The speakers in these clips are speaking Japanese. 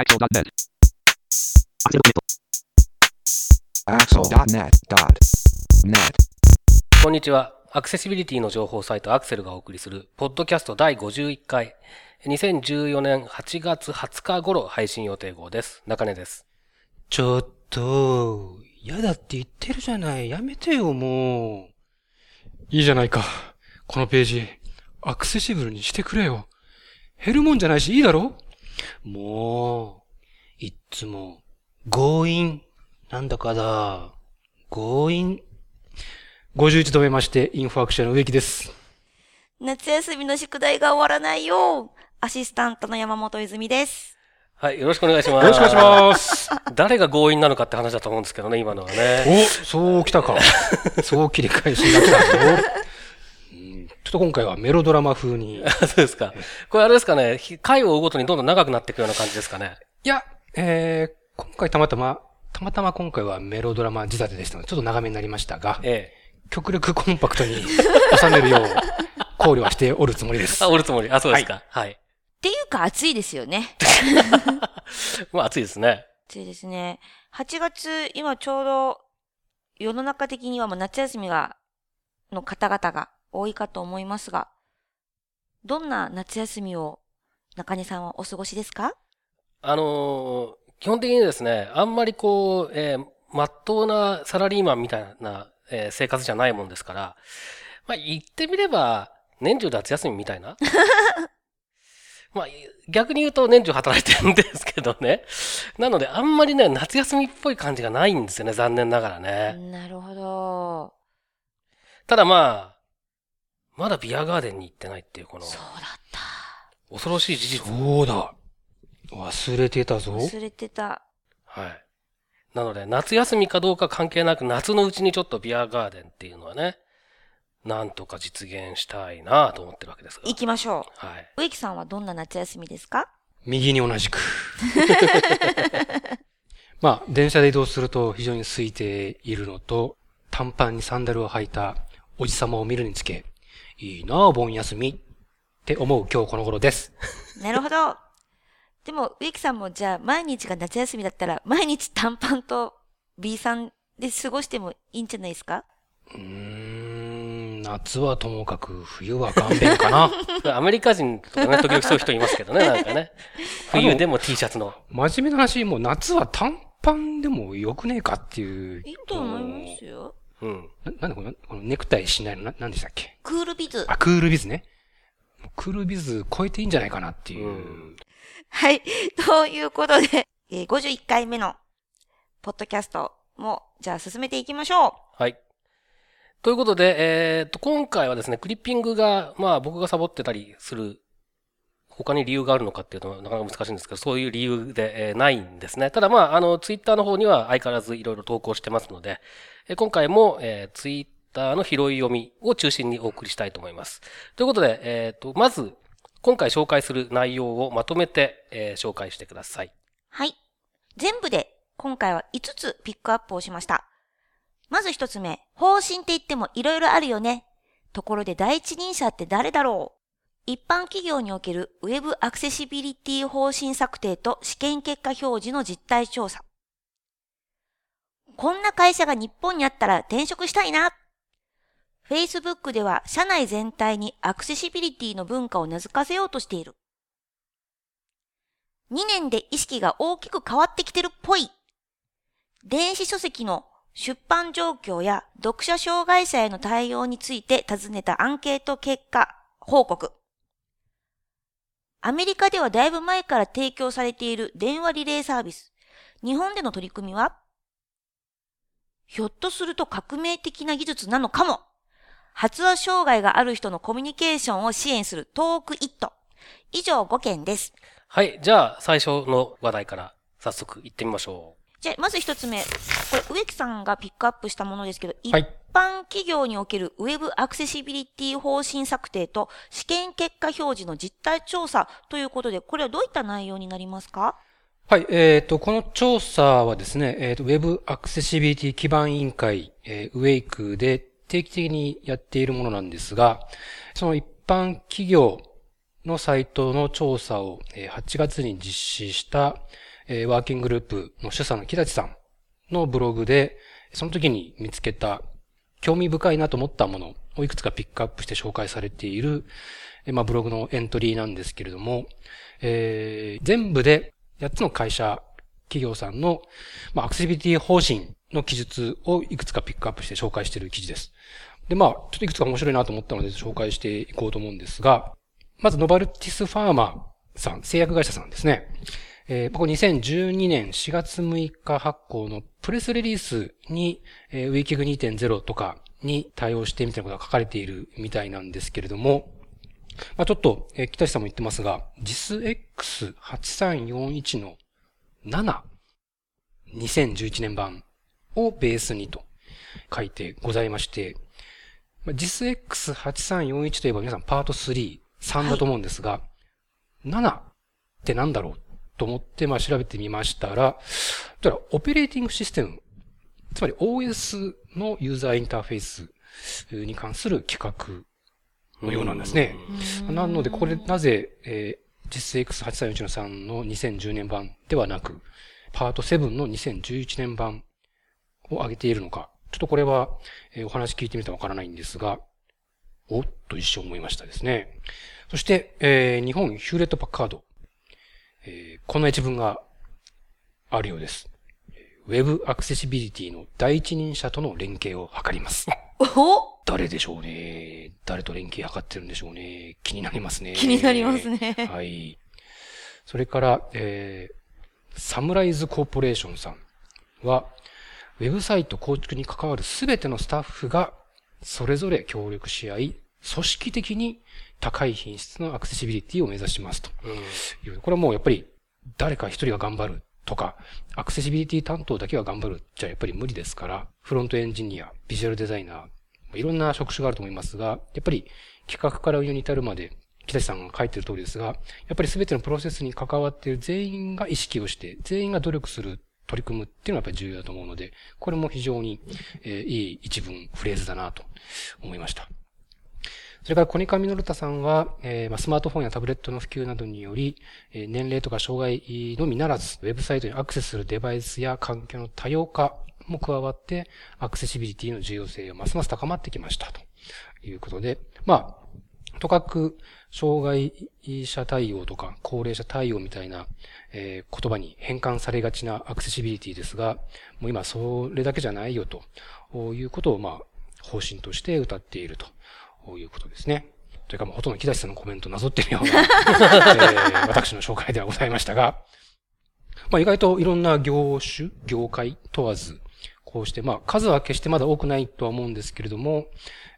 Axel.net. Axel.net.net. こんにちは。アクセシビリティの情報サイトアクセルがお送りする、ポッドキャスト第51回、2014年8月20日頃配信予定号です。中根です。ちょっと、嫌だって言ってるじゃない。やめてよ、もう。いいじゃないか。このページ、アクセシブルにしてくれよ。減るもんじゃないし、いいだろ？もう、いっつも、強引、なんだかだ。強引。51度目まして、インフォアクションの植木です。夏休みの宿題が終わらないよ。アシスタントの山本泉です。はい、よろしくお願いします。よろしくお願いします。誰が強引なのかって話だと思うんですけどね、今のはね。お、そう来たか。そう切り返しが来たっと今回はメロドラマ風に。そうですか。これあれですかね、ひ回を追うごとにどんどん長くなっていくような感じですかね。いや、えー、今回たまたま、たまたま今回はメロドラマ仕立てでしたので、ちょっと長めになりましたが、ええ。極力コンパクトに収めるよう考慮はしておるつもりです あ、。おるつもり。あ、そうですか。はい。っていうか暑いですよね。まあ暑いですね。暑いですね。8月、今ちょうど世の中的にはもう夏休みが、の方々が多いかと思いますが、どんな夏休みを中根さんはお過ごしですか？あのー基本的にですね、あんまりこう、えー、まっとうなサラリーマンみたいな、えー生活じゃないもんですから、まあ言ってみれば、年中夏休みみたいな？まあ逆に言うと年中働いてるんですけどね。なのであんまりね、夏休みっぽい感じがないんですよね、残念ながらね。なるほど。ただまあ、まだビアガーデンに行ってないっていうこのそうだった。恐ろしい事実。そうだ。忘れてたぞ。忘れてた。はい。なので、夏休みかどうか関係なく、夏のうちにちょっとビアガーデンっていうのはね、なんとか実現したいなと思ってるわけですが。行きましょはい。う。植木さんはどんな夏休みですか？右に同じく。まあ、電車で移動すると非常に空いているのと、短パンにサンダルを履いたおじさまを見るにつけ、いいなあ、盆休みって思う今日この頃です。なるほど。でも、植木さんもじゃあ、毎日が夏休みだったら、毎日短パンと B さんで過ごしてもいいんじゃないですか？うーん、夏はともかく冬は勘弁かな。アメリカ人とかね、時々そういう人いますけどね、なんかね。冬でも T シャツの。真面目な話、もう夏は短パンでもよくねえかっていう。いいと思いますよ。うん。ななんでこのこのネクタイしないの？な、なんでしたっけ？クールビズ。あ、クールビズね。クールビズ超えていいんじゃないかなっていう。うんはい。ということで、えー51回目の、ポッドキャストも、じゃあ進めていきましょう。はい。ということで、えーっと、今回はですね、クリッピングが、まあ僕がサボってたりする、他に理由があるのかっていうのはなかなか難しいんですけど、そういう理由で、えないんですね。ただまあ、あの、ツイッターの方には相変わらずいろいろ投稿してますので、え今回も、えーツイッターの拾い読みを中心にお送りしたいと思います。ということで、えーっと、まず、今回紹介する内容をまとめて、え紹介してください。はい。全部で、今回は5つピックアップをしました。まず1つ目、方針って言っても色々あるよね。ところで第一人者って誰だろう一般企業におけるウェブアクセシビリティ方針策定と試験結果表示の実態調査。こんな会社が日本にあったら転職したいな。Facebook では社内全体にアクセシビリティの文化を根付かせようとしている。2年で意識が大きく変わってきてるっぽい。電子書籍の出版状況や読者障害者への対応について尋ねたアンケート結果報告。アメリカではだいぶ前から提供されている電話リレーサービス。日本での取り組みは？ひょっとすると革命的な技術なのかも。発話障害がある人のコミュニケーションを支援するトークイット。以上5件です。はい。じゃあ、最初の話題から早速行ってみましょうじゃあ、まず一つ目。これ、植木さんがピックアップしたものですけど、一はい。般企業におけるウェブアクセシビリティ方針策定と試験結果表示の実態調査ということで、これはどういった内容になりますか？はい、えっ、と、この調査はですね、えっ、と、Web アクセシビリティ基盤委員会、えー、ウェイクで定期的にやっているものなんですが、その一般企業のサイトの調査を、えー8月に実施した、えー、ワーキンググループの主査の木立さんのブログで、その時に見つけた興味深いなと思ったものをいくつかピックアップして紹介されている、えー、まあ、ブログのエントリーなんですけれども、えー、全部で8つの会社、企業さんの、まあ、アクセシビリティ方針の記述をいくつかピックアップして紹介している記事です。で、まあ、ちょっといくつか面白いなと思ったので紹介していこうと思うんですが、まず、ノバルティスファーマーさん、製薬会社さんですね。えー、ここ2012年4月6日発行のプレスリリースに、えー、ウィキグ2.0とかに対応してみたいなことが書かれているみたいなんですけれども、まあちょっと、えー、北地さんも言ってますが、JISX8341 の7、2011年版をベースにと書いてございまして、まあ、JISX8341 といえば皆さんパート3、3だと思うんですが、はい、7って何だろうと思って、まあ調べてみましたら、だからオペレーティングシステム、つまり OS のユーザーインターフェースに関する企画のようなんですね。なので、これなぜ、えー、実 X8341 の3の2010年版ではなく、パート7の2011年版を上げているのか。ちょっとこれは、えー、お話聞いてみたらわからないんですが、おっと一瞬思いましたですね。そして、えー、日本ヒューレットパッカード。えー、こんな一文があるようです。Web アクセシビリティの第一人者との連携を図ります。お誰でしょうね誰と連携図ってるんでしょうね気になりますね。気になりますね。はい。それから、えー、サムライズコーポレーションさんは、ウェブサイト構築に関わるすべてのスタッフがそれぞれ協力し合い、組織的に高い品質のアクセシビリティを目指しますという。これはもうやっぱり誰か一人が頑張るとか、アクセシビリティ担当だけは頑張るじゃやっぱり無理ですから、フロントエンジニア、ビジュアルデザイナー、いろんな職種があると思いますが、やっぱり企画から運用に至るまで、木立さんが書いてる通りですが、やっぱり全てのプロセスに関わっている全員が意識をして、全員が努力する取り組むっていうのはやっぱり重要だと思うので、これも非常に、えー、いい一文、フレーズだなと思いました。それから、コニカミノルタさんは、スマートフォンやタブレットの普及などにより、年齢とか障害のみならず、ウェブサイトにアクセスするデバイスや環境の多様化も加わって、アクセシビリティの重要性がますます高まってきました。ということで、まあ、とかく、障害者対応とか高齢者対応みたいな、え、言葉に変換されがちなアクセシビリティですが、もう今それだけじゃないよということを、まあ、方針として歌っているとこういうことですね。というか、もうほとんど木立さんのコメントなぞってるような、えー、私の紹介ではございましたが、まあ意外といろんな業種、業界問わず、こうして、まあ数は決してまだ多くないとは思うんですけれども、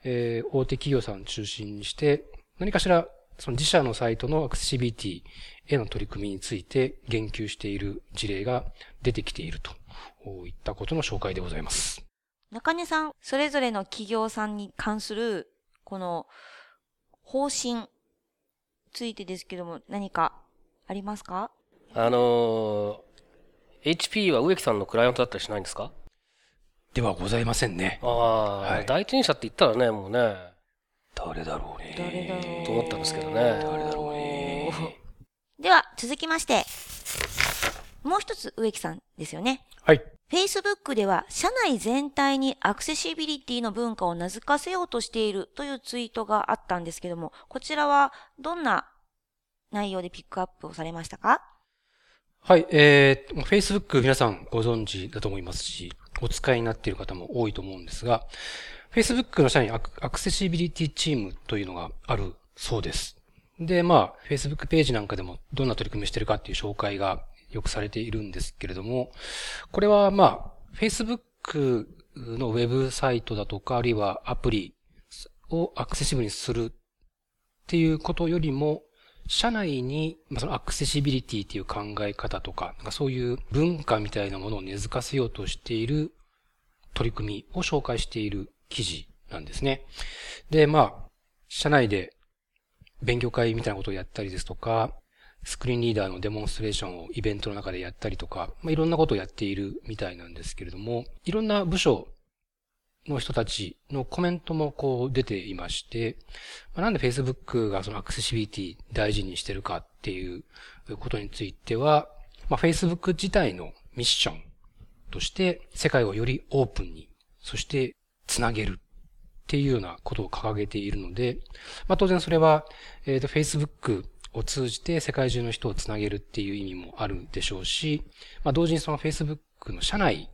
えー、大手企業さん中心にして、何かしらその自社のサイトのアクセシビリティへの取り組みについて言及している事例が出てきているといったことの紹介でございます。中根さん、それぞれの企業さんに関するこの方針ついてですけども、何かありますか？あのー、HP は植木さんのクライアントだったりしないんですか？ではございませんね。ああ、はい、第一人者って言ったらね、もうね。誰だろうね。誰だろう。と思ったんですけどね。誰だろうね。では、続きまして、もう一つ植木さんですよね。はい。Facebook では社内全体にアクセシビリティの文化を名付かせようとしているというツイートがあったんですけども、こちらはどんな内容でピックアップをされましたか？はい、えー、Facebook 皆さんご存知だと思いますし、お使いになっている方も多いと思うんですが、Facebook の社にアクセシビリティチームというのがあるそうです。で、まあ、Facebook ページなんかでもどんな取り組みしてるかっていう紹介がよくされているんですけれども、これはまあ、Facebook のウェブサイトだとか、あるいはアプリをアクセシブルにするっていうことよりも、社内に、まあ、そのアクセシビリティっていう考え方とか、なんかそういう文化みたいなものを根付かせようとしている取り組みを紹介している記事なんですね。で、まあ、社内で勉強会みたいなことをやったりですとか、スクリーンリーダーのデモンストレーションをイベントの中でやったりとか、まあ、いろんなことをやっているみたいなんですけれども、いろんな部署の人たちのコメントもこう出ていまして、まあ、なんで Facebook がそのアクセシビリティ大事にしてるかっていうことについては、まあ、Facebook 自体のミッションとして世界をよりオープンに、そしてつなげるっていうようなことを掲げているので、まあ、当然それは、えっ、ー、と、Facebook を通じて世界中の人をつなげるっていう意味もあるでしょうし、まあ、同時にその Facebook の社内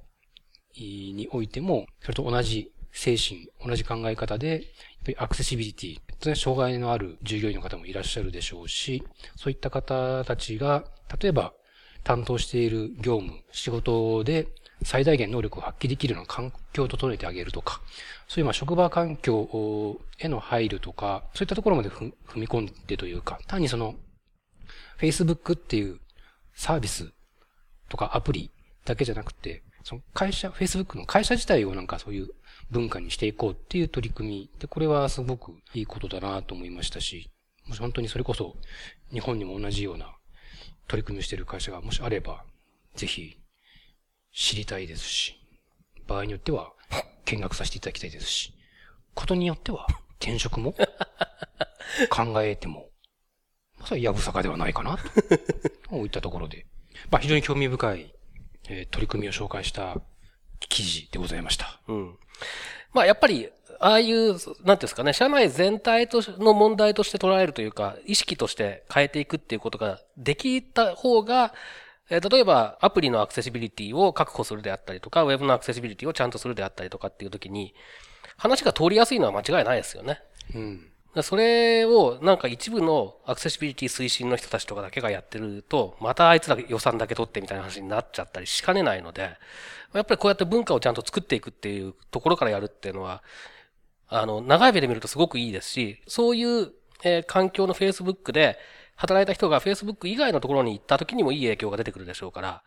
においても、それと同じ精神、同じ考え方で、やっぱりアクセシビリティ、当然障害のある従業員の方もいらっしゃるでしょうし、そういった方たちが、例えば担当している業務、仕事で最大限能力を発揮できるような環境を整えてあげるとか、そういうまあ職場環境への配慮とか、そういったところまで踏み込んでというか、単にその、Facebook っていうサービスとかアプリだけじゃなくて、その会社、Facebook の会社自体をなんかそういう文化にしていこうっていう取り組みで、これはすごくいいことだなと思いましたし、もし本当にそれこそ日本にも同じような取り組みをしている会社がもしあれば、ぜひ知りたいですし、場合によっては見学させていただきたいですし、ことによっては転職も 考えても、まさにやぶさかではないかな、といったところで、まあ非常に興味深い、えー、取り組みを紹介した記事でございました。うん。まあやっぱり、ああいう、なんていうんですかね、社内全体との問題として捉えるというか、意識として変えていくっていうことができた方が、え例えば、アプリのアクセシビリティを確保するであったりとか、ウェブのアクセシビリティをちゃんとするであったりとかっていう時に、話が通りやすいのは間違いないですよね。うん。それをなんか一部のアクセシビリティ推進の人たちとかだけがやってると、またあいつら予算だけ取ってみたいな話になっちゃったりしかねないので、やっぱりこうやって文化をちゃんと作っていくっていうところからやるっていうのは、あの、長い目で見るとすごくいいですし、そういう、えー、環境の Facebook で、働いた人が Facebook 以外のところに行った時にもいい影響が出てくるでしょうから、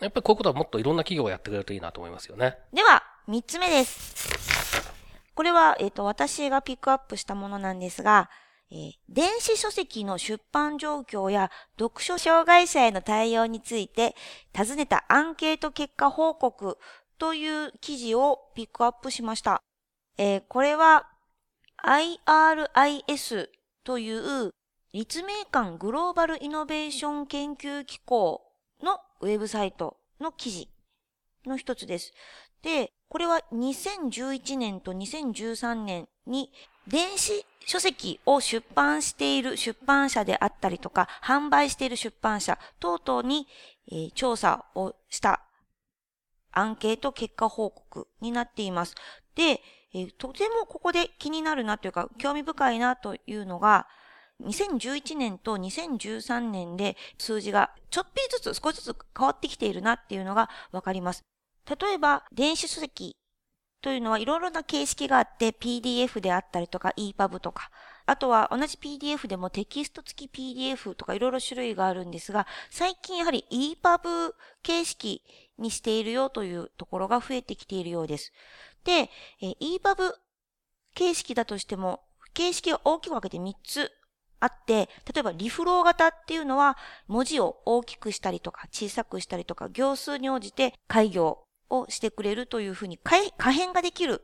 やっぱりこういうことはもっといろんな企業がやってくれるといいなと思いますよね。では、三つ目です。これは、えっ、ー、と、私がピックアップしたものなんですが、えー、電子書籍の出版状況や読書障害者への対応について尋ねたアンケート結果報告という記事をピックアップしました。えー、これは IRIS という立命館グローバルイノベーション研究機構のウェブサイトの記事の一つです。で、これは2011年と2013年に電子書籍を出版している出版社であったりとか、販売している出版社等々に、えー、調査をしたアンケート結果報告になっています。で、えー、とてもここで気になるなというか、興味深いなというのが、2011年と2013年で数字がちょっぴりずつ少しずつ変わってきているなっていうのがわかります。例えば、電子書籍というのはいろいろな形式があって PDF であったりとか EPUB とか、あとは同じ PDF でもテキスト付き PDF とかいろいろ種類があるんですが、最近やはり EPUB 形式にしているよというところが増えてきているようです。で、EPUB 形式だとしても、形式を大きく分けて3つあって、例えばリフロー型っていうのは文字を大きくしたりとか小さくしたりとか行数に応じて開業をしてくれるというふうに可変ができる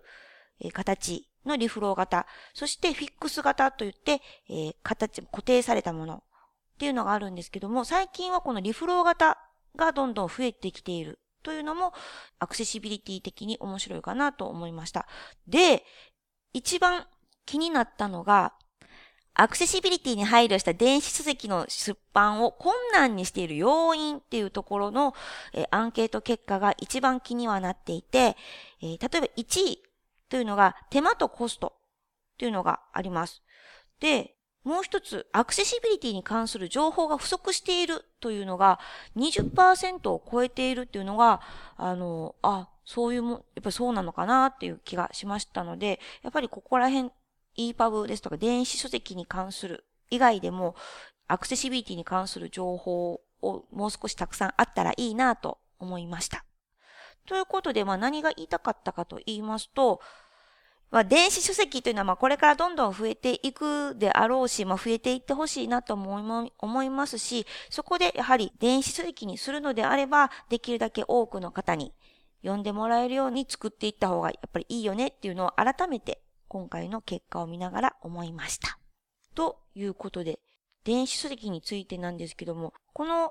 形のリフロー型。そしてフィックス型といって、えー、形、固定されたものっていうのがあるんですけども、最近はこのリフロー型がどんどん増えてきているというのもアクセシビリティ的に面白いかなと思いました。で、一番気になったのが、アクセシビリティに配慮した電子書籍の出版を困難にしている要因っていうところの、えー、アンケート結果が一番気にはなっていて、えー、例えば1位というのが手間とコストというのがあります。で、もう一つ、アクセシビリティに関する情報が不足しているというのが20%を超えているっていうのが、あの、あ、そういうも、やっぱそうなのかなっていう気がしましたので、やっぱりここら辺 EPUB ですとか電子書籍に関する以外でも、アクセシビリティに関する情報をもう少したくさんあったらいいなと思いました。ということで、まあ何が言いたかったかと言いますと、まあ電子書籍というのはまあこれからどんどん増えていくであろうし、まあ増えていってほしいなと思いますし、そこでやはり電子書籍にするのであれば、できるだけ多くの方に読んでもらえるように作っていった方がやっぱりいいよねっていうのを改めて今回の結果を見ながら思いました。ということで、電子書籍についてなんですけども、この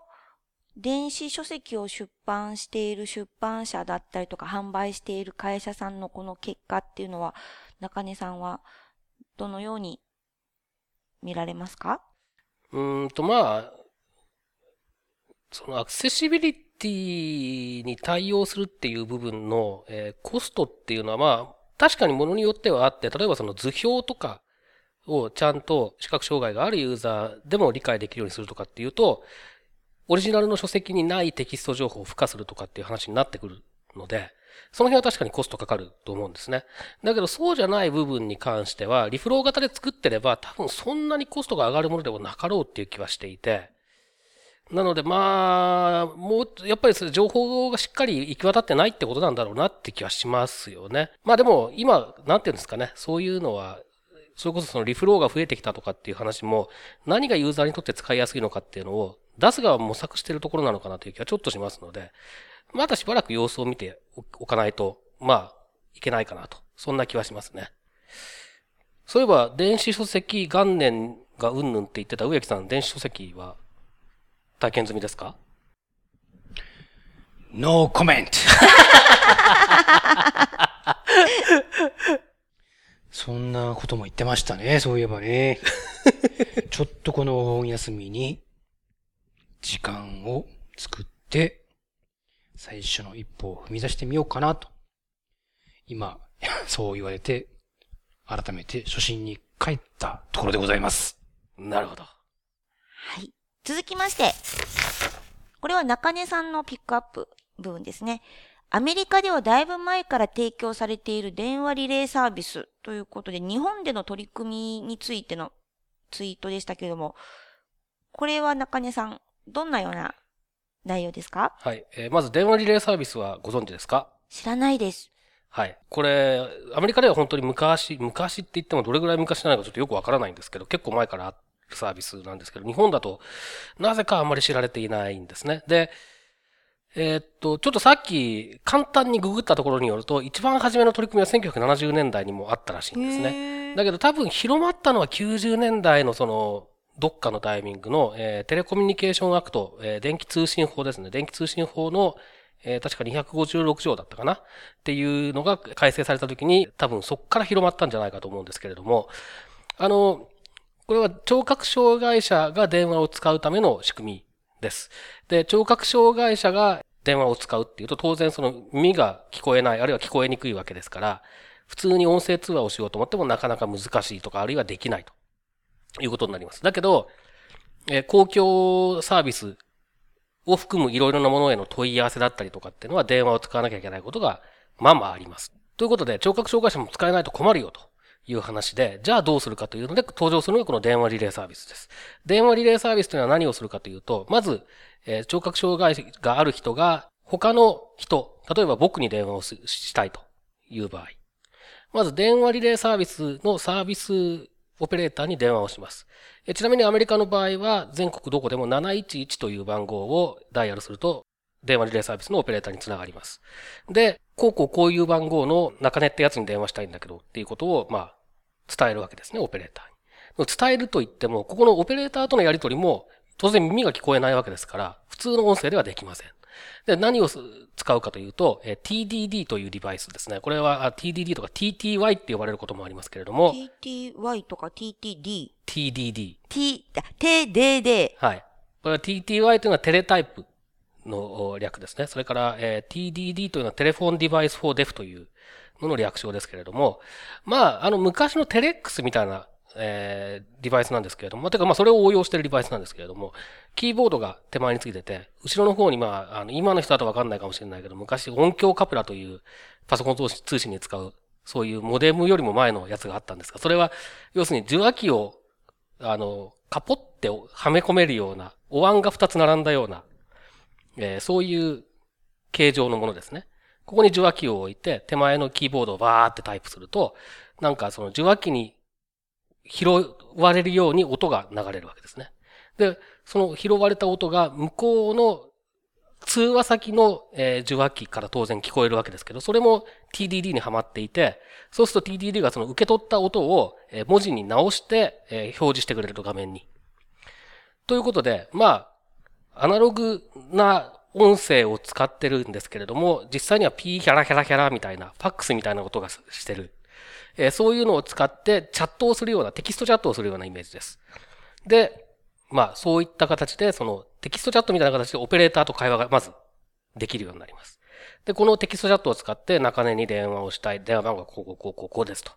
電子書籍を出版している出版社だったりとか販売している会社さんのこの結果っていうのは、中根さんはどのように見られますか？うーんと、まあ、そのアクセシビリティに対応するっていう部分の、えーコストっていうのはまあ、確かにものによってはあって、例えばその図表とかをちゃんと視覚障害があるユーザーでも理解できるようにするとかっていうと、オリジナルの書籍にないテキスト情報を付加するとかっていう話になってくるので、その辺は確かにコストかかると思うんですね。だけどそうじゃない部分に関しては、リフロー型で作ってれば多分そんなにコストが上がるものでもなかろうっていう気はしていて、なのでまあ、もう、やっぱり情報がしっかり行き渡ってないってことなんだろうなって気はしますよね。まあでも今、なんていうんですかね、そういうのは、それこそそのリフローが増えてきたとかっていう話も、何がユーザーにとって使いやすいのかっていうのを出す側模索してるところなのかなという気はちょっとしますので、またしばらく様子を見ておかないと、まあ、いけないかなと。そんな気はしますね。そういえば、電子書籍元年がうんぬんって言ってた植木さん、電子書籍は体験済みですか？No comment! そんなことも言ってましたね、そういえばね。ちょっとこのお盆休みに、時間を作って、最初の一歩を踏み出してみようかなと。今、そう言われて、改めて初心に帰ったところでございます。なるほど。はい。続きまして、これは中根さんのピックアップ部分ですね。アメリカではだいぶ前から提供されている電話リレーサービスということで、日本での取り組みについてのツイートでしたけれども、これは中根さん、どんなような内容ですか？はい。えーまず電話リレーサービスはご存知ですか？知らないです。はい。これ、アメリカでは本当に昔、昔って言ってもどれぐらい昔なのかちょっとよくわからないんですけど、結構前からあるサービスなんですけど、日本だとなぜかあんまり知られていないんですね。で、えーっと、ちょっとさっき簡単にググったところによると、一番初めの取り組みは1970年代にもあったらしいんですね。ねだけど多分広まったのは90年代のその、どっかのタイミングの、えーテレコミュニケーションアクト、えー電気通信法ですね。電気通信法の、えー確か256条だったかな？っていうのが改正された時に、多分そこから広まったんじゃないかと思うんですけれども、あの、これは聴覚障害者が電話を使うための仕組みです。で、聴覚障害者が電話を使うっていうと、当然その耳が聞こえない、あるいは聞こえにくいわけですから、普通に音声通話をしようと思ってもなかなか難しいとか、あるいはできないということになります。だけど、え公共サービスを含むいろいろなものへの問い合わせだったりとかっていうのは電話を使わなきゃいけないことがまあまああります。ということで、聴覚障害者も使えないと困るよという話で、じゃあどうするかというので登場するのがこの電話リレーサービスです。電話リレーサービスというのは何をするかというと、まず、えー聴覚障害がある人が他の人、例えば僕に電話をしたいという場合、まず電話リレーサービスのサービスオペレーターに電話をします。えちなみにアメリカの場合は全国どこでも711という番号をダイヤルすると電話リレーサービスのオペレーターにつながります。で、こうこうこういう番号の中根ってやつに電話したいんだけどっていうことを、まあ、伝えるわけですね、オペレーターに。伝えると言っても、ここのオペレーターとのやりとりも当然耳が聞こえないわけですから、普通の音声ではできません。で、何をす使うかというと、えー TDD というデバイスですね。これはあ TDD とか TTY って呼ばれることもありますけれども、TTY とか TTD。TDD。T、あ TDD。はい。これは TTY というのはテレタイプのお略ですね。それから、えー TDD というのはテレフォンデバイス for deaf というのの略称ですけれども、まあ、あの昔のテレックスみたいな、えーデバイスなんですけれども、てかまあそれを応用してるデバイスなんですけれども、キーボードが手前についてて、後ろの方にまあ、あの今の人だとわかんないかもしれないけど、昔音響カプラというパソコン通信に使う、そういうモデムよりも前のやつがあったんですが、それは、要するに受話器をあの、カポってはめ込めるような、お椀が2つ並んだような、えーそういう形状のものですね。ここに受話器を置いて、手前のキーボードをバーってタイプすると、なんかその受話器に拾われるように音が流れるわけですね。で、その拾われた音が向こうの通話先の、受話器から当然聞こえるわけですけど、それも TDD にはまっていて、そうすると TDD がその受け取った音を、文字に直して、表示してくれると画面に。ということで、まあ、アナログな音声を使ってるんですけれども、実際にはピーヒャラヒャラヒャラみたいな、ファックスみたいな音がしてる。え、そういうのを使ってチャットをするような、テキストチャットをするようなイメージです。で、まあ、そういった形で、そのテキストチャットみたいな形でオペレーターと会話がまずできるようになります。で、このテキストチャットを使って中根に電話をしたい、電話番号がこうこうこうこうこうですと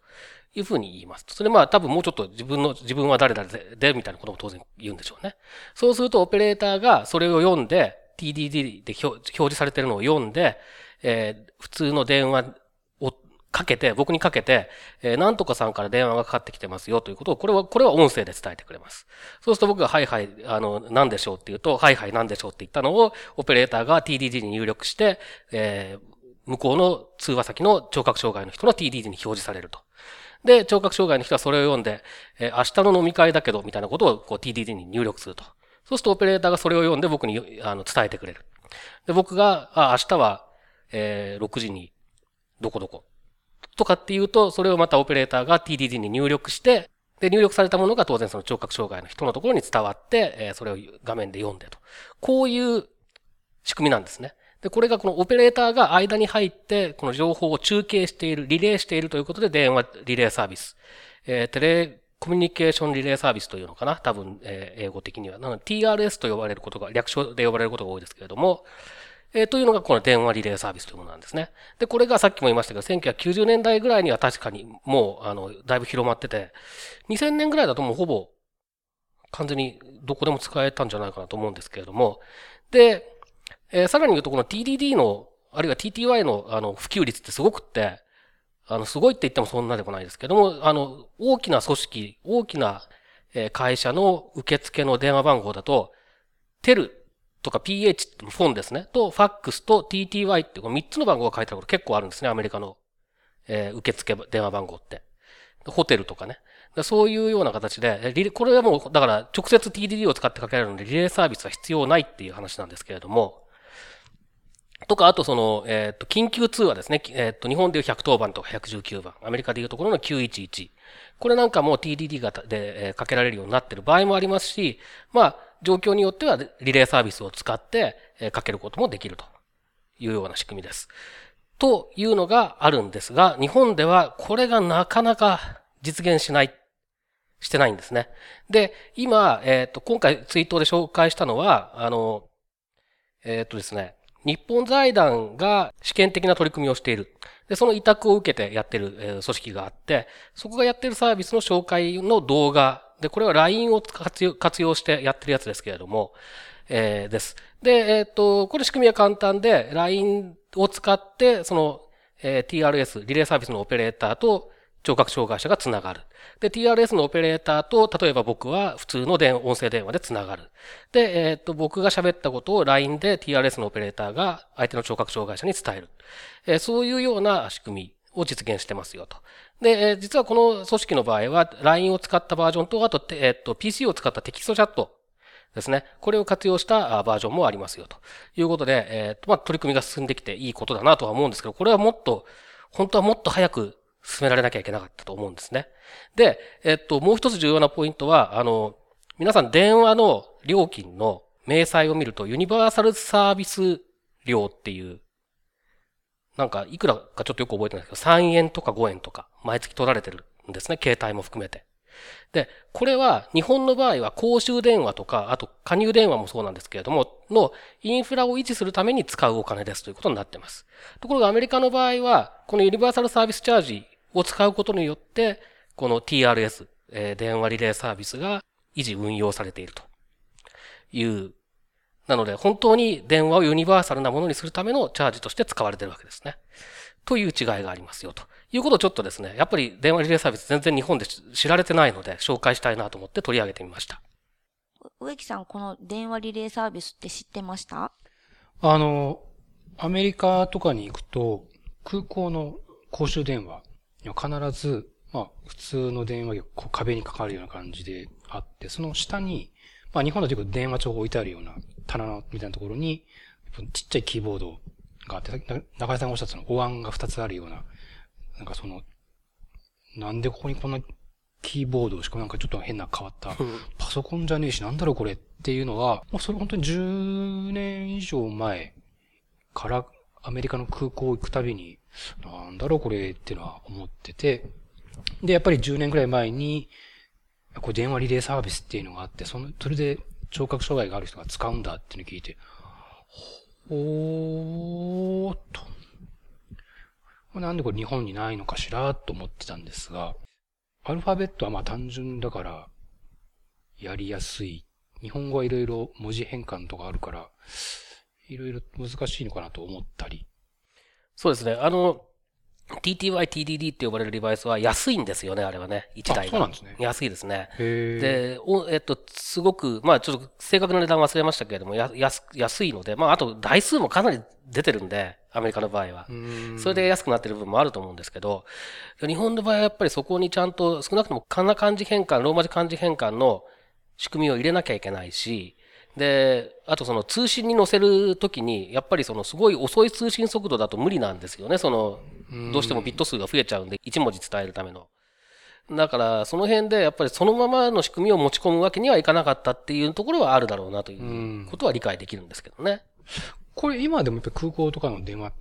いうふうに言います。それまあ多分もうちょっと自分の、自分は誰々で、で、みたいなことも当然言うんでしょうね。そうするとオペレーターがそれを読んで、TDD で表示されてるのを読んで、えー、普通の電話をかけて、僕にかけて、えー、なんとかさんから電話がかかってきてますよということを、これは、これは音声で伝えてくれます。そうすると僕が、はいはい、あの、なんでしょうって言うと、はいはいなんでしょうって言ったのを、オペレーターが TDD に入力して、えー、向こうの通話先の聴覚障害の人の TDD に表示されると。で、聴覚障害の人はそれを読んで、えー、明日の飲み会だけど、みたいなことをこう TDD に入力すると。そうするとオペレーターがそれを読んで僕にあの伝えてくれる。で、僕が、あ、明日は、えー、6時に、どこどこ、とかっていうと、それをまたオペレーターが TDD に入力して、で、入力されたものが当然その聴覚障害の人のところに伝わって、えそれを画面で読んでと。こういう仕組みなんですね。で、これがこのオペレーターが間に入って、この情報を中継している、リレーしているということで、電話リレーサービス。えー、テレコミュニケーションリレーサービスというのかな？多分、えー、英語的には。なので TRS と呼ばれることが、略称で呼ばれることが多いですけれども、え、というのがこの電話リレーサービスというものなんですね。で、これがさっきも言いましたけど、1990年代ぐらいには確かにもう、あの、だいぶ広まってて、2000年ぐらいだともうほぼ完全にどこでも使えたんじゃないかなと思うんですけれども、で、え、さらに言うとこの TDD の、あるいは TTY のあの普及率ってすごくって、あの、すごいって言ってもそんなでもないですけども、あの、大きな組織、大きな会社の受付の電話番号だと、テルとか PH ってフォンですね。と、ファックスと TTY ってこの3つの番号が書いてあること結構あるんですね。アメリカの、え、受付電話番号って。ホテルとかね。そういうような形で、これはもう、だから直接 TDD を使ってかけられるので、リレーサービスは必要ないっていう話なんですけれども、とか、あとその、えっ、ー、と、緊急通話ですね。えっ、ー、と、日本でいう110番とか119番。アメリカでいうところの911。これなんかも TDD 型で、えー、かけられるようになってる場合もありますし、まあ、状況によってはリレーサービスを使って、えー、かけることもできるというような仕組みです。というのがあるんですが、日本ではこれがなかなか実現しない、してないんですね。で、今、えっ、ー、と、今回ツイートで紹介したのは、あの、えっ、ー、とですね、日本財団が試験的な取り組みをしている。で、その委託を受けてやってる、組織があって、そこがやってるサービスの紹介の動画。で、これは LINE を活用してやってるやつですけれども、えー、です。で、えっ、と、これ仕組みは簡単で、LINE を使って、その、えー、TRS、リレーサービスのオペレーターと聴覚障害者がつながる。で、TRS のオペレーターと、例えば僕は普通の電音声電話でつながる。で、えっ、ー、と、僕が喋ったことを LINE で TRS のオペレーターが相手の聴覚障害者に伝える。えー、そういうような仕組みを実現してますよと。で、えー、実はこの組織の場合は LINE を使ったバージョンと、あと、えっ、と、PC を使ったテキストチャットですね。これを活用したバージョンもありますよということで、えっ、と、まあ、取り組みが進んできていいことだなとは思うんですけど、これはもっと、本当はもっと早く進められなきゃいけなかったと思うんですね。で、えっと、もう一つ重要なポイントは、あの、皆さん電話の料金の明細を見ると、ユニバーサルサービス料っていう、なんか、いくらかちょっとよく覚えてないですけど、3円とか5円とか、毎月取られてるんですね。携帯も含めて。で、これは日本の場合は公衆電話とか、あと加入電話もそうなんですけれども、のインフラを維持するために使うお金ですということになってます。ところがアメリカの場合は、このユニバーサルサービスチャージを使うことによって、この TRS、えー、電話リレーサービスが維持運用されているという。なので、本当に電話をユニバーサルなものにするためのチャージとして使われているわけですね。という違いがありますよと。いうことをちょっとですね、やっぱり電話リレーサービス全然日本で知られてないので紹介したいなと思って取り上げてみました。植木さん、この電話リレーサービスって知ってました？あの、アメリカとかに行くと、空港の公衆電話必ず、まあ、普通の電話機こう壁にかかるような感じであって、その下に、まあ、日本だとよく電話帳を置いてあるような棚みたいなところに、ちっちゃいキーボードがあって、中井さんがおっしゃったの、お椀が2つあるような、なんかその、なんでここにこんなキーボードしかもなんかちょっと変な変わった、パソコンじゃねえし、なんだろうこれっていうのは、もうそれ本当に10年以上前からアメリカの空港行くたびに、なんだろうこれっていうのは思ってて、で、やっぱり10年くらい前に、これ電話リレーサービスっていうのがあって、その、それで聴覚障害がある人が使うんだっていうのを聞いて、おーっと。なんでこれ日本にないのかしらと思ってたんですが、アルファベットはまあ単純だから、やりやすい。日本語はいろいろ文字変換とかあるから、いろいろ難しいのかなと思ったり。そうですね。あの、TTY、TDD って呼ばれるデバイスは安いんですよね、あれはね。1台が。そうなんですね安いですね。へで、おえっと、すごく、まあちょっと正確な値段忘れましたけれども、や安安いので、まああと台数もかなり出てるんで、アメリカの場合は。それで安くなってる部分もあると思うんですけど、日本の場合はやっぱりそこにちゃんと少なくともかな漢字変換、ローマ字漢字変換の仕組みを入れなきゃいけないし、で、あとその通信に載せるときに、やっぱりそのすごい遅い通信速度だと無理なんですよね。その、どうしてもビット数が増えちゃうんで、1文字伝えるための。だから、その辺でやっぱりそのままの仕組みを持ち込むわけにはいかなかったっていうところはあるだろうなということは理解できるんですけどね。これ今でもやっぱり空港とかの電話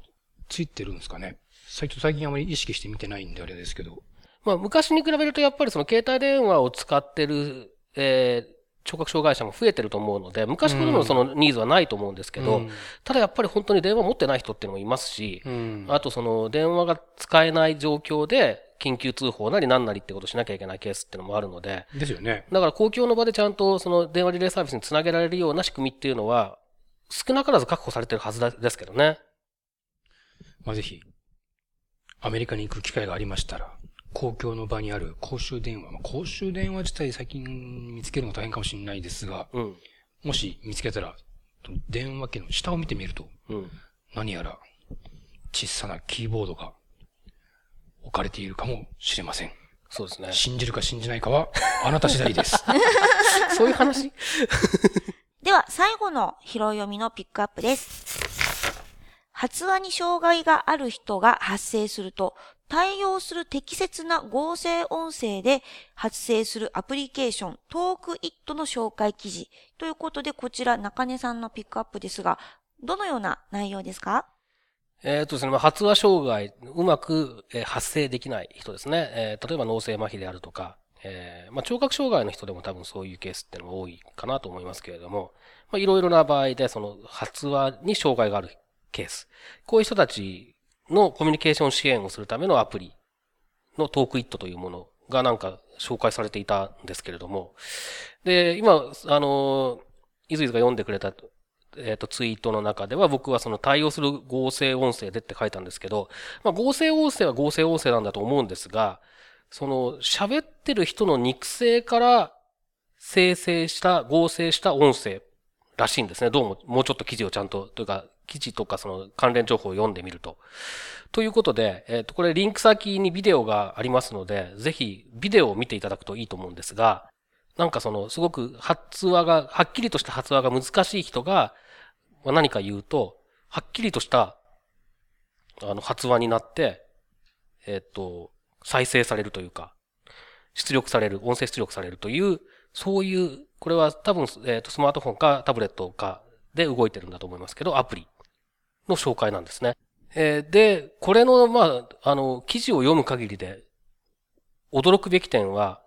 ついてるんですかね？最近あまり意識して見てないんであれですけど。まあ、昔に比べるとやっぱりその携帯電話を使ってる、えー聴覚障害者も増えてると思うので、昔ほどのそのニーズはないと思うんですけど、うんただやっぱり本当に電話持ってない人っていうのもいますし、うんあとその電話が使えない状況で緊急通報なり何なりってことをしなきゃいけないケースっていうのもあるので、ですよね。だから公共の場でちゃんとその電話リレーサービスにつなげられるような仕組みっていうのは、少なからず確保されてるはずですけどね。まあ、ぜひ、アメリカに行く機会がありましたら、公共の場にある公衆電話、まあ、公衆電話自体最近見つけるの大変かもしれないですが、うん。もし見つけたら、電話機の下を見てみると、うん。何やら小さなキーボードが置かれているかもしれません。そうですね。信じるか信じないかは、あなた次第です。そういう話？では、最後の拾い読みのピックアップです。発話に障害がある人が発生すると、対応する適切な合成音声で発生するアプリケーション、トークイットの紹介記事。ということで、こちら中根さんのピックアップですが、どのような内容ですか？えっとですね、発話障害、うまく、発声できない人ですね。えー例えば脳性麻痺であるとか、えーまあ、聴覚障害の人でも多分そういうケースっていうのが多いかなと思いますけれども、まあ、いろいろな場合で、その発話に障害があるケース。こういう人たちのコミュニケーション支援をするためのアプリのトークイットというものがなんか紹介されていたんですけれども、で、今、あの、いずいずが読んでくれたえっ、と、ツイートの中では僕はその対応する合成音声でって書いたんですけど、まあ合成音声は合成音声なんだと思うんですが、その喋ってる人の肉声から生成した、合成した音声らしいんですね。どうも、もうちょっと記事をちゃんと、というか、記事とかその関連情報を読んでみると。ということで、えっ、と、これリンク先にビデオがありますので、ぜひビデオを見ていただくといいと思うんですが、なんかその、すごく発話が、はっきりとした発話が難しい人が、何か言うと、はっきりとした、あの、発話になって、えっと、再生されるというか、出力される、音声出力されるという、そういう、これは多分、えっと、スマートフォンかタブレットかで動いてるんだと思いますけど、アプリの紹介なんですね。えで、これの、まあ、あの、記事を読む限りで、驚くべき点は、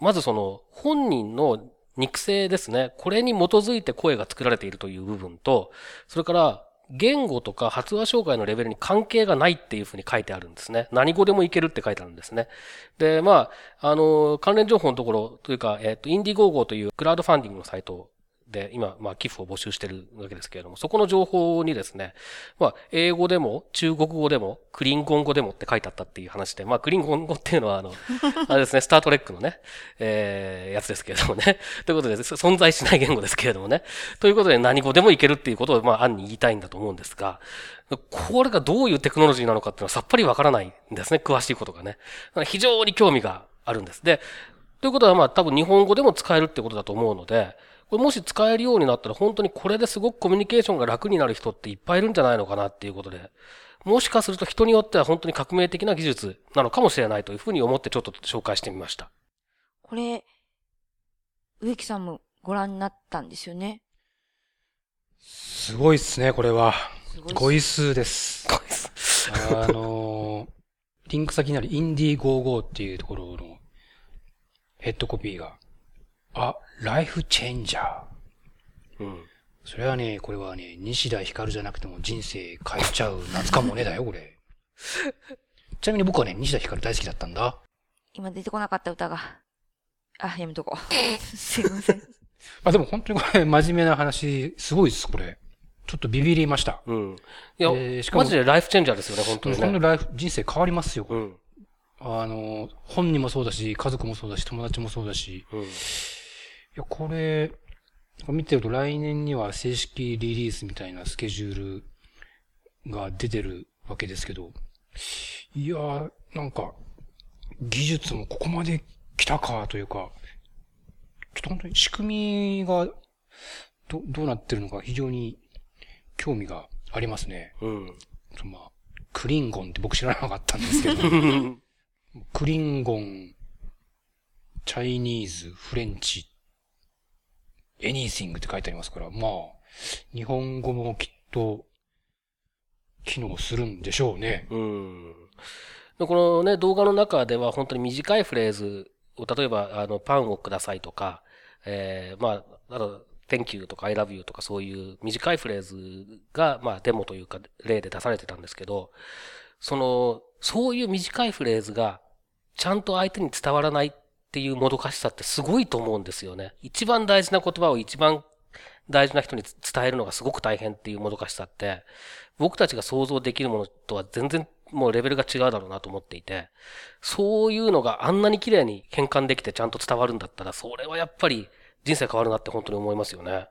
まずその、本人の肉声ですね。これに基づいて声が作られているという部分と、それから、言語とか発話障害のレベルに関係がないっていうふうに書いてあるんですね。何語でもいけるって書いてあるんですね。で、まあ、あの、関連情報のところというか、えっ、と、インディゴーゴーというクラウドファンディングのサイトで今、まあ、寄付を募集してるわけですけれども、そこの情報にですね、まあ、英語でも、中国語でも、クリンゴン語でもって書いてあったっていう話で、まあ、クリンゴン語っていうのは、あの、あれですね、スタートレックのね、えー、やつですけれどもね。ということで、そ存在しない言語ですけれどもね。ということで、何語でもいけるっていうことを、まあ、案に言いたいんだと思うんですが、これがどういうテクノロジーなのかっていうのはさっぱりわからないんですね、詳しいことがね。非常に興味があるんです。で、ということは、まあ、多分日本語でも使えるってことだと思うので、これもし使えるようになったら本当にこれですごくコミュニケーションが楽になる人っていっぱいいるんじゃないのかなっていうことで、もしかすると人によっては本当に革命的な技術なのかもしれないというふうに思ってちょっと紹介してみました。これ、植木さんもご覧になったんですよね？すごいっすね、これは。すごい数です。こいつあのー、リンク先にあるインディー55っていうところのヘッドコピーが、あ、ライフチェンジャー。うん。それはね、これはね、西田ひかるじゃなくても人生変えちゃう夏かもねだよ、これ。ちなみに僕はね、西田ひかる大好きだったんだ。今出てこなかった歌が。あ、やめとこう。すいません。あ、でも本当にこれ、真面目な話、すごいです、これ。ちょっとビビりました。うん。いや、えーしかもマジでライフチェンジャーですよね、本当にね。このライフ、人生変わりますよ。うん。あの、本人もそうだし、家族もそうだし、友達もそうだし。うん。いや、これ、見てると来年には正式リリースみたいなスケジュールが出てるわけですけど、いやー、なんか、技術もここまで来たかというか、ちょっと本当に仕組みが、ど、どうなってるのか非常に興味がありますね。うん。まあ、クリンゴンって僕知らなかったんですけど、クリンゴン、Chinese、French、anything って書いてありますから、まあ、日本語もきっと、機能するんでしょうね。うん。このね、動画の中では本当に短いフレーズを、例えば、あの、パンをくださいとか、えー、まあ、あと、Thank you とか I love you とかそういう短いフレーズが、まあ、デモというか、例で出されてたんですけど、その、そういう短いフレーズが、ちゃんと相手に伝わらないっていうもどかしさってすごいと思うんですよね。一番大事な言葉を一番大事な人に伝えるのがすごく大変っていうもどかしさって、僕たちが想像できるものとは全然もうレベルが違うだろうなと思っていて、そういうのがあんなに綺麗に変換できてちゃんと伝わるんだったら、それはやっぱり人生変わるなって本当に思いますよね。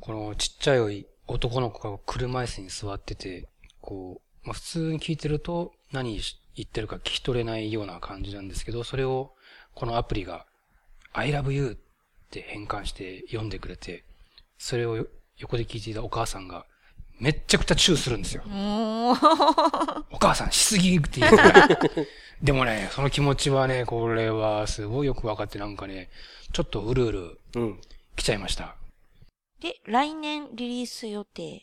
このちっちゃい男の子が車椅子に座ってて、こう、まあ、普通に聞いてると何言ってるか聞き取れないような感じなんですけど、それをこのアプリが I love you って変換して読んでくれて、それを横で聞いていたお母さんがめっちゃくちゃチューするんですよ。お母さんしすぎって言うから。でもね、その気持ちはね、これはすごいよくわかってなんかね、ちょっとうるうるうん。来ちゃいました。で、来年リリース予定。っ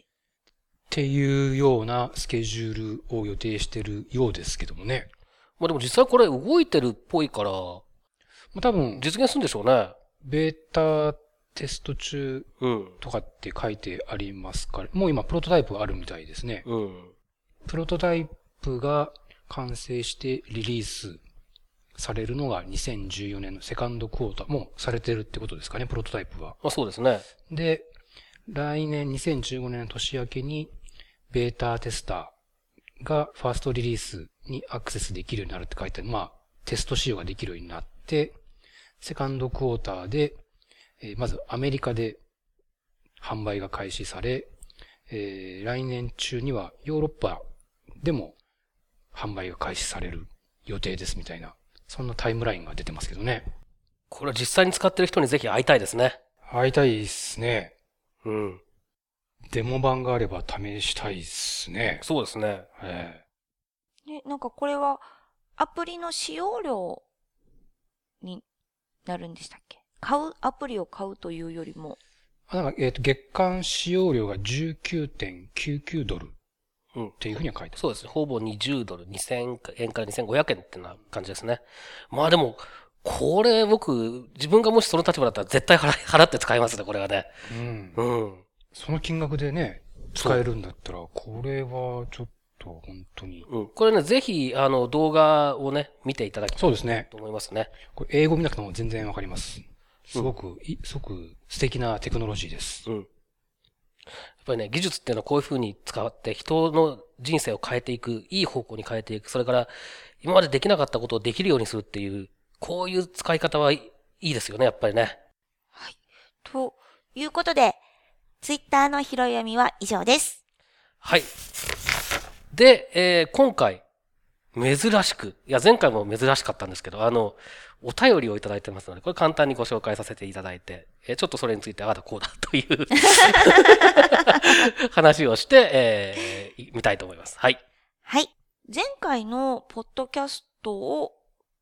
ていうようなスケジュールを予定してるようですけどもね。まあでも実際これ動いてるっぽいから、まあ、多分、実現するんでしょうね。ベータテスト中うん。とかって書いてありますから、もう今プロトタイプがあるみたいですね。うん。プロトタイプが完成してリリースされるのが2014年のセカンドクォーター、もうされてるってことですかね、プロトタイプは。まあそうですね。で、来年2015年の年明けに、ベータテスターがファーストリリースにアクセスできるようになるって書いてある。まあ、テスト仕様ができるようになって、セカンドクォーターで、えーまずアメリカで販売が開始され、えー来年中にはヨーロッパでも販売が開始される予定ですみたいな、そんなタイムラインが出てますけどね。これは実際に使ってる人にぜひ会いたいですね。会いたいですね。うん。デモ版があれば試したいっすね。そうですね。えね、なんかこれは、アプリの使用料になるんでしたっけ？買う、アプリを買うというよりも、えなんか、えっ、と、月間使用料が19.99ドルっうん。ていうふうには書いてある。そうですね。ほぼ20ドル、2000円から2500円ってな感じですね。まあでも、これ僕、自分がもしその立場だったら絶対 払って使いますね、これはね。うん。うん。その金額でね、使えるんだったら、これはちょっと本当に。うん。これね、ぜひ、あの、動画をね、見ていただきたいうそですね。と思いますね。これ英語見なくても全然わかります。すごく、いすごく素敵なテクノロジーです。うん。やっぱりね、技術っていうのはこういう風に使って人の人生を変えていく、いい方向に変えていく、それから今までできなかったことをできるようにするっていう、こういう使い方はいいいですよね、やっぱりね。ということで、ツイッターの拾い読みは以上です。はい。で、えー今回、珍しく、いや、前回も珍しかったんですけど、あの、お便りをいただいてますので、これ簡単にご紹介させていただいて、えーちょっとそれについてああだこうだという 話をして、えー見たいと思います。はい。はい。前回のポッドキャストを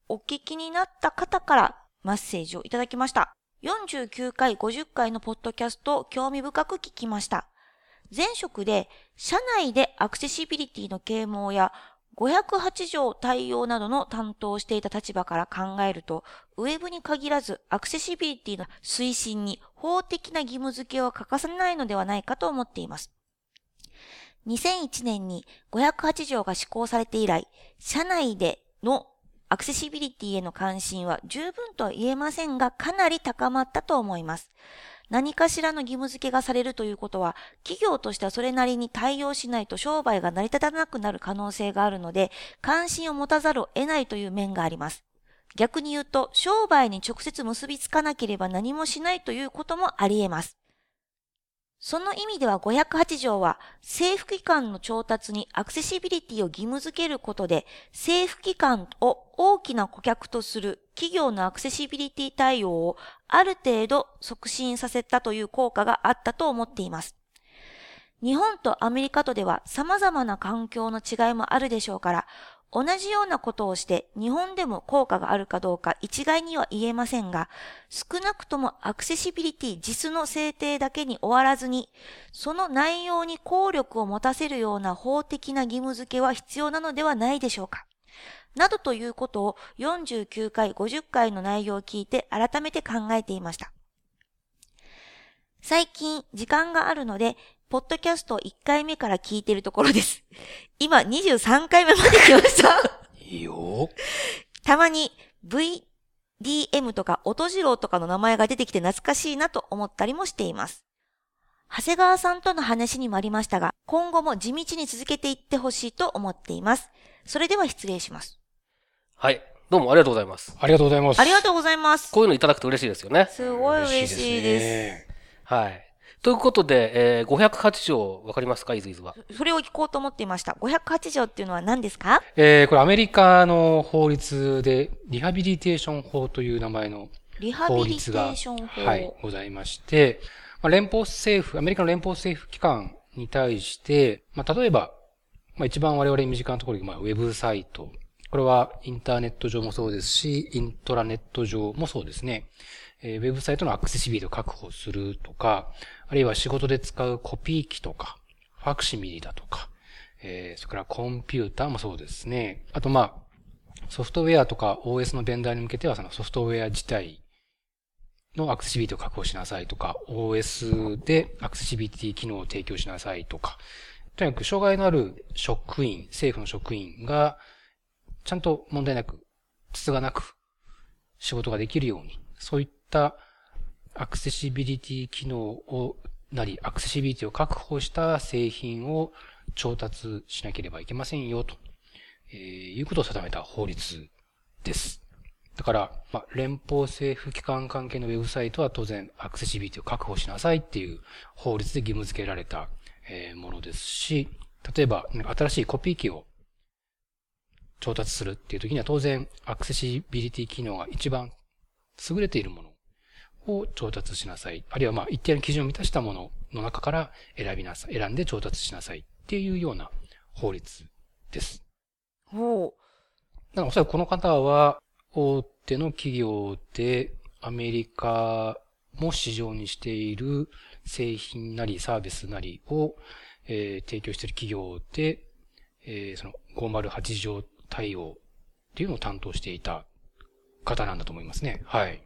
お聞きになった方からメッセージをいただきました。49回、50回のポッドキャストを興味深く聞きました。前職で、社内でアクセシビリティの啓蒙や508条対応などの担当をしていた立場から考えると、ウェブに限らずアクセシビリティの推進に法的な義務付けは欠かせないのではないかと思っています。2001年に508条が施行されて以来、社内でのアクセシビリティへの関心は十分とは言えませんが、かなり高まったと思います。何かしらの義務付けがされるということは、企業としてはそれなりに対応しないと商売が成り立たなくなる可能性があるので、関心を持たざるを得ないという面があります。逆に言うと、商売に直接結びつかなければ何もしないということもあり得ます。その意味では508条は政府機関の調達にアクセシビリティを義務付けることで政府機関を大きな顧客とする企業のアクセシビリティ対応をある程度促進させたという効果があったと思っています。日本とアメリカとでは様々な環境の違いもあるでしょうから、同じようなことをして日本でも効果があるかどうか一概には言えませんが、少なくともアクセシビリティ実の制定だけに終わらずに、その内容に効力を持たせるような法的な義務付けは必要なのではないでしょうか。などということを49回、50回の内容を聞いて改めて考えていました。最近時間があるので、ポッドキャストを1回目から聞いているところです。今23回目まで来ました。いいよ。たまに VDM とか音次郎とかの名前が出てきて懐かしいなと思ったりもしています。長谷川さんとの話にもありましたが、今後も地道に続けていってほしいと思っています。それでは失礼します。はい。どうもありがとうございます。ありがとうございます。ありがとうございます。こういうのいただくと嬉しいですよね。すごい嬉しいです。ねはい。ということで、えー、508条わかりますか？イズイズは。それを聞こうと思っていました。508条っていうのは何ですか？えーこれアメリカの法律で、リハビリテーション法という名前のリハビリテ法律が、ーション法。はい、ございまして、まあ、連邦政府、アメリカの連邦政府機関に対して、まあ、例えば、まあ、一番我々に身近なところに、まあ、ウェブサイト。これはインターネット上もそうですし、イントラネット上もそうですね。えーウェブサイトのアクセシビリティを確保するとか、あるいは仕事で使うコピー機とか、ファクシミリだとか、えーそれからコンピューターもそうですね。あとまあ、ソフトウェアとか OS のベンダーに向けてはそのソフトウェア自体のアクセシビリティを確保しなさいとか、OS でアクセシビリティ機能を提供しなさいとか、とにかく障害のある職員、政府の職員が、ちゃんと問題なく、つがなく、仕事ができるように、そういったアクセシビリティ機能をなり、アクセシビリティを確保した製品を調達しなければいけませんよ、と、えーいうことを定めた法律です。だから、まあ、連邦政府機関関係のウェブサイトは当然アクセシビリティを確保しなさいっていう法律で義務付けられた、えーものですし、例えば、新しいコピー機を調達するっていう時には当然アクセシビリティ機能が一番優れているものを調達しなさい。あるいはまあ一定の基準を満たしたものの中から選びなさい。選んで調達しなさいっていうような法律です。ほだからおそらくこの方は大手の企業でアメリカも市場にしている製品なりサービスなりを、えー提供している企業で、えーその508条対応っていうのを担当していた方なんだと思いますね。はい。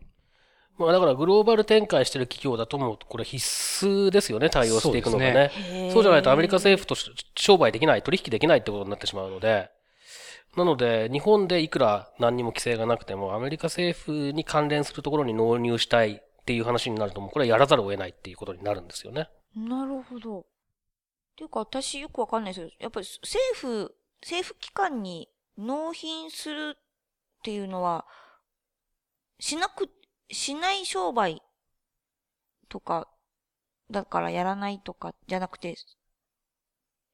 まあだからグローバル展開してる企業だともうこれ必須ですよね、対応していくのがね。そうじゃないとアメリカ政府とし商売できない、取引できないってことになってしまうので、なので、日本でいくら何にも規制がなくても、アメリカ政府に関連するところに納入したいっていう話になると、もうこれはやらざるを得ないっていうことになるんですよね。なるほど。っていうか、私よくわかんないですけど、やっぱり政府、政府機関に納品するっていうのは、しなく、しない商売とか、だからやらないとか、じゃなくて、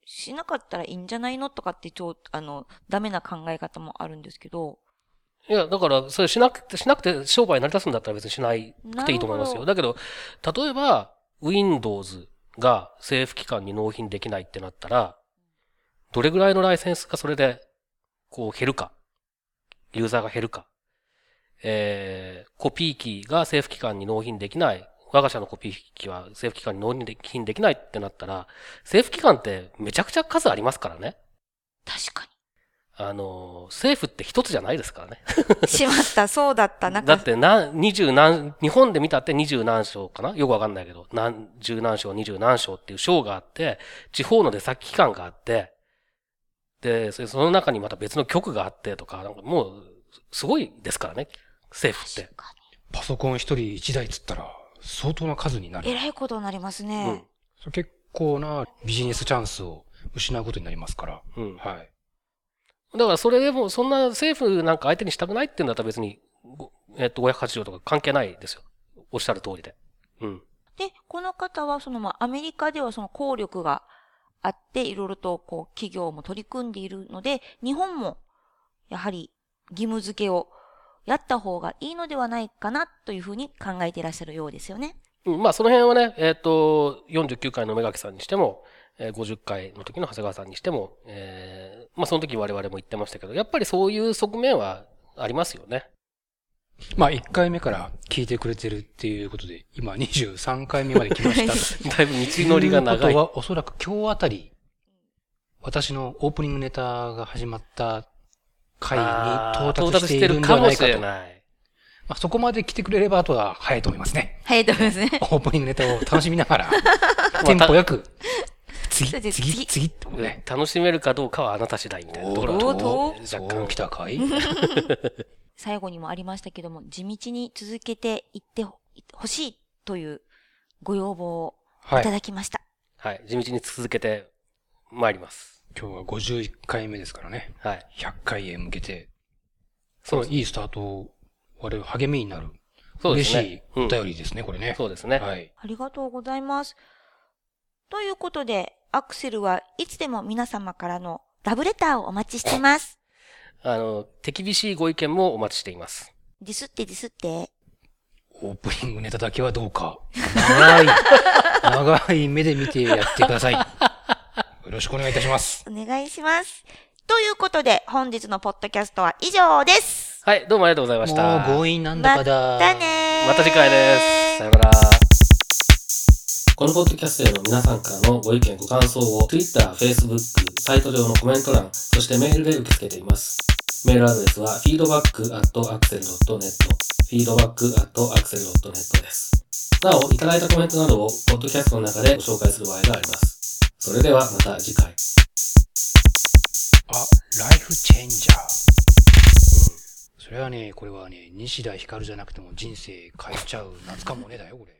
しなかったらいいんじゃないのとかって、ちょ、あの、ダメな考え方もあるんですけど、いや、だから、それしなくて、しなくて商売成り立つんだったら別にしないくていいと思いますよ。だけど、例えば、Windows が政府機関に納品できないってなったら、どれぐらいのライセンスがそれで、こう減るか、ユーザーが減るか、えー、コピー機が政府機関に納品できない。我が社のコピー機は政府機関に納品できないってなったら、政府機関ってめちゃくちゃ数ありますからね。確かあの、政府って一つじゃないですからね。に。しまった、そうだった。なんか、だってな、二十何、日本で見たって二十何章かな？よくわかんないけど、何、十何章、二十何章っていう章があって、地方の出先機関があって、で、その中にまた別の局があってとか、なんかもう、すごいですからね。政府ってパソコン一人一台つったら、相当な数になに。るえ。らいことになりますうねん。。それ結構なビジネスチャンスを失うことになりますから。うん。はい。だからそれでも、そんな政府なんか相手にしたくないっていうんだったら別に、ごえっと、580とか関係ないですよ。おっしゃる通りで。うん。で、この方は、その、まあ、アメリカではその効力があって、いろいろと、こう、企業も取り組んでいるので、日本も、やはり、義務付けをやった方がいいのではないかな、というふうに考えていらっしゃるようですよね。うんまあ、その辺はね、えっ、と、49回の目垣さんにしても、えー50回の時の長谷川さんにしても、えーまあ、その時我々も言ってましたけど、やっぱりそういう側面はありますよね。まあ、1回目から聞いてくれてるっていうことで、今23回目まで来ました。だいぶ道のりが長い。ということは、おそらく今日あたり、私のオープニングネタが始まった回に到達しているんではないかと。ま。あ、そこまで来てくれれば、あとは早いと思いますね。はい、と思いますね。オープニングネタを楽しみながら、テンポよく、次、次次、次ってことね。楽しめるかどうかはあなた次第みたいなところと若干来たかい？最後にもありましたけども、地道に続けていってほほしいというご要望をはいい。ただきました。はい。地道に続けて参ります。今日は51回目ですからね。はい。100回へ向けて、そういいスタートを、我々励みになる。そうですね嬉しいお便りですね、これね。そうですね。はい。ありがとうございます。ということで、アクセルはいつでも皆様からのラブレターをお待ちしています。あの、手厳しいご意見もお待ちしています。ディスってディスって。オープニングネタだけはどうか、長い、長い目で見てやってください。よろしくお願いいたします。お願いします。ということで、本日のポッドキャストは以上です。はい、どうもありがとうございました。もう強引なんだかだ。またねーまた次回です。さよなら。このポッドキャストへの皆さんからのご意見、ご感想を Twitter、Facebook、サイト上のコメント欄、そしてメールで受け付けています。メールアドレスは feedback.axel.net feedback.axel.net です。なお、いただいたコメントなどをポッドキャストの中でご紹介する場合があります。それではまた次回。あ、ライフチェンジャー。それはね、これはね、西田ひかるじゃなくても人生変えちゃう夏かもねだよ、これ。